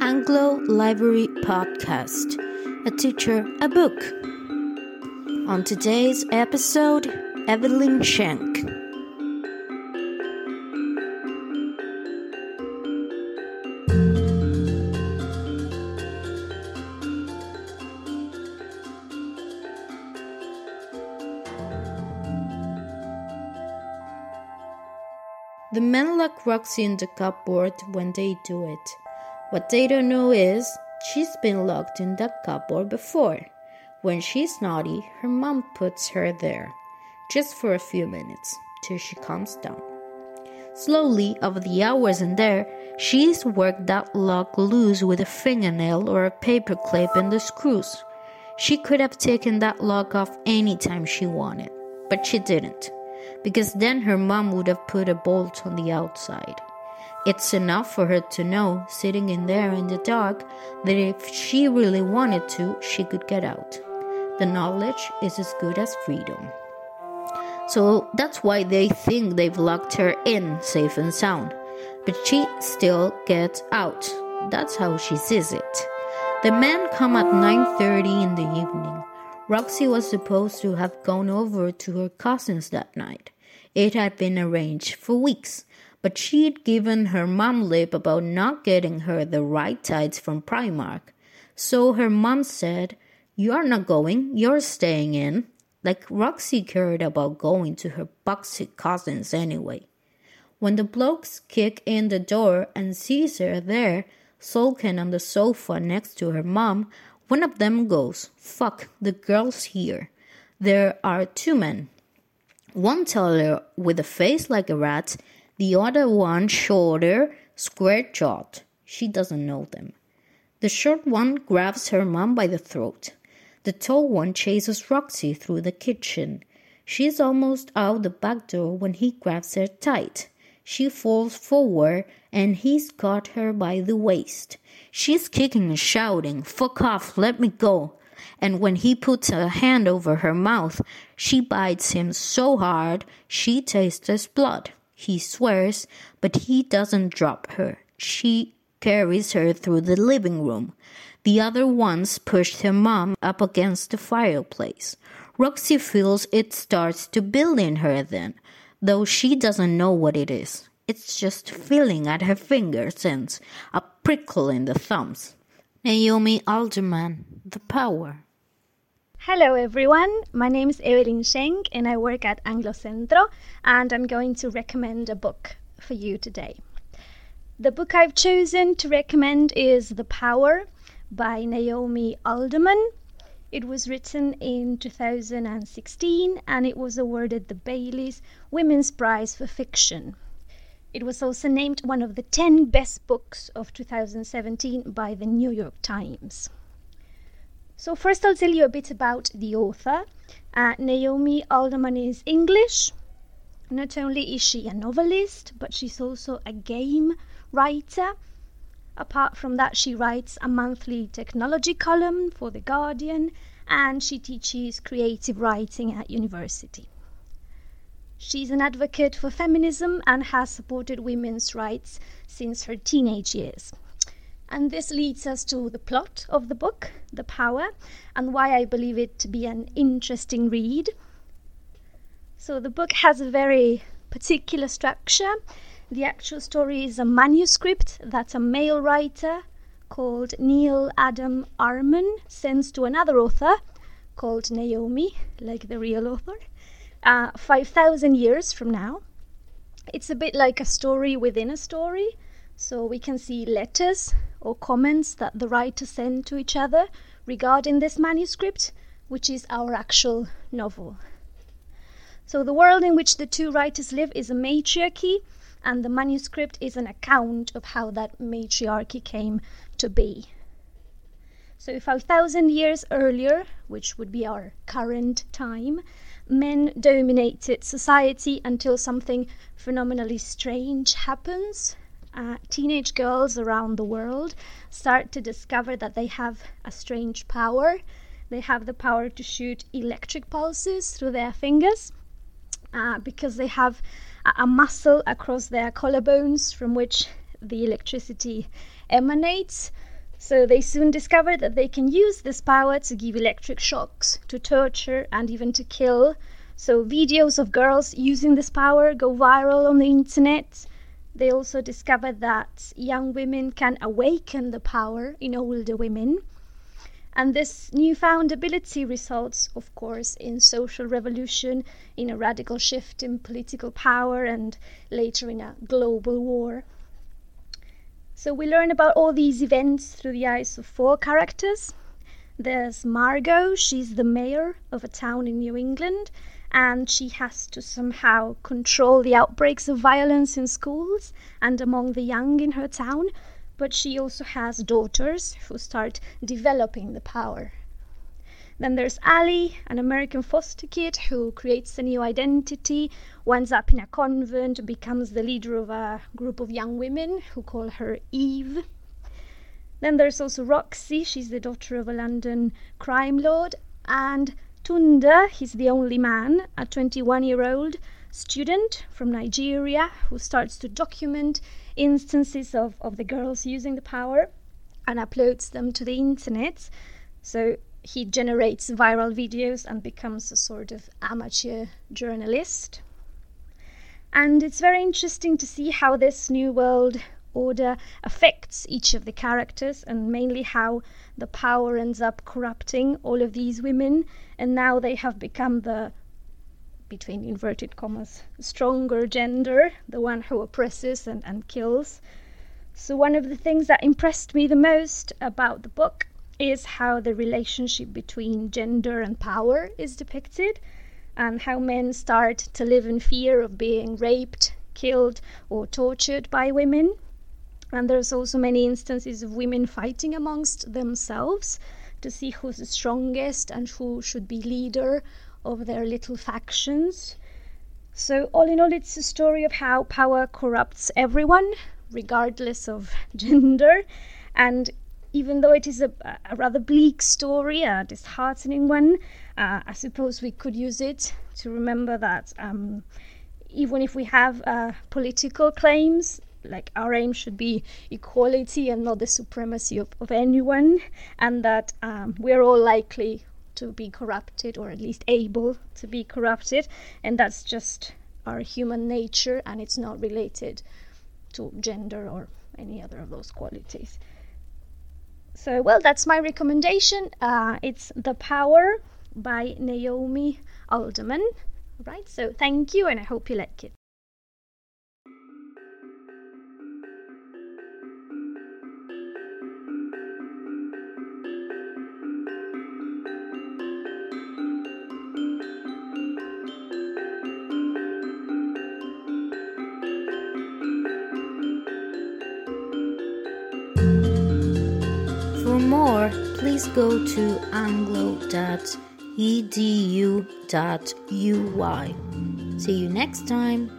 Anglo Library Podcast A Teacher, a Book. On today's episode, Evelyn Schenck. The men lock Roxy in the cupboard when they do it. What they don't know is she's been locked in that cupboard before. When she's naughty, her mom puts her there, just for a few minutes, till she calms down. Slowly, over the hours in there, she's worked that lock loose with a fingernail or a paper clip and the screws. She could have taken that lock off any time she wanted, but she didn't because then her mom would have put a bolt on the outside. It's enough for her to know, sitting in there in the dark, that if she really wanted to, she could get out. The knowledge is as good as freedom. So that's why they think they've locked her in safe and sound. But she still gets out. That's how she sees it. The men come at 9:30 in the evening. Roxy was supposed to have gone over to her cousin's that night. It had been arranged for weeks, but she'd given her mom lip about not getting her the right tights from Primark. So her mom said, You're not going, you're staying in. Like Roxy cared about going to her boxy cousins anyway. When the blokes kick in the door and sees her there, sulking on the sofa next to her mom, one of them goes, Fuck, the girl's here. There are two men. One taller with a face like a rat, the other one shorter, square jawed. She doesn't know them. The short one grabs her mom by the throat. The tall one chases Roxy through the kitchen. She's almost out the back door when he grabs her tight. She falls forward and he's got her by the waist. She's kicking and shouting, Fuck off, let me go. And when he puts a hand over her mouth, she bites him so hard she tastes his blood. He swears, but he doesn't drop her. She carries her through the living room. The other ones push her mom up against the fireplace. Roxy feels it starts to build in her then though she doesn't know what it is. It's just feeling at her fingers and a prickle in the thumbs. Naomi Alderman, The Power. Hello everyone, my name is Evelyn Schenck and I work at Anglocentro and I'm going to recommend a book for you today. The book I've chosen to recommend is The Power by Naomi Alderman it was written in 2016 and it was awarded the Bailey's Women's Prize for Fiction. It was also named one of the 10 best books of 2017 by the New York Times. So, first, I'll tell you a bit about the author. Uh, Naomi Alderman is English. Not only is she a novelist, but she's also a game writer Apart from that, she writes a monthly technology column for The Guardian and she teaches creative writing at university. She's an advocate for feminism and has supported women's rights since her teenage years. And this leads us to the plot of the book, The Power, and why I believe it to be an interesting read. So, the book has a very particular structure the actual story is a manuscript that a male writer called Neil Adam Armon sends to another author called Naomi, like the real author, uh, 5,000 years from now. It's a bit like a story within a story, so we can see letters or comments that the writers send to each other regarding this manuscript, which is our actual novel. So, the world in which the two writers live is a matriarchy and the manuscript is an account of how that matriarchy came to be. So, 5,000 years earlier, which would be our current time, men dominated society until something phenomenally strange happens. Uh, teenage girls around the world start to discover that they have a strange power. They have the power to shoot electric pulses through their fingers uh, because they have a muscle across their collarbones from which the electricity emanates. So they soon discover that they can use this power to give electric shocks, to torture, and even to kill. So videos of girls using this power go viral on the internet. They also discovered that young women can awaken the power in older women. And this newfound ability results, of course, in social revolution, in a radical shift in political power, and later in a global war. So we learn about all these events through the eyes of four characters. There's Margot, she's the mayor of a town in New England, and she has to somehow control the outbreaks of violence in schools and among the young in her town but she also has daughters who start developing the power. Then there's Ali, an American foster kid who creates a new identity, winds up in a convent, becomes the leader of a group of young women who call her Eve. Then there's also Roxy, she's the daughter of a London crime lord, and Tunde, he's the only man, a 21 year old student from Nigeria who starts to document instances of, of the girls using the power and uploads them to the internet. So he generates viral videos and becomes a sort of amateur journalist. And it's very interesting to see how this new world order affects each of the characters and mainly how the power ends up corrupting all of these women and now they have become the between inverted commas, stronger gender, the one who oppresses and, and kills. So, one of the things that impressed me the most about the book is how the relationship between gender and power is depicted, and how men start to live in fear of being raped, killed, or tortured by women. And there's also many instances of women fighting amongst themselves to see who's the strongest and who should be leader of their little factions. So, all in all, it's a story of how power corrupts everyone, regardless of gender. And even though it is a, a rather bleak story, a disheartening one, uh, I suppose we could use it to remember that um, even if we have uh, political claims, like our aim should be equality and not the supremacy of, of anyone, and that um, we're all likely to be corrupted or at least able to be corrupted and that's just our human nature and it's not related to gender or any other of those qualities. So well that's my recommendation. Uh, it's the power by naomi alderman. Right so thank you and i hope you like it please go to anglo.edu.uy. See you next time.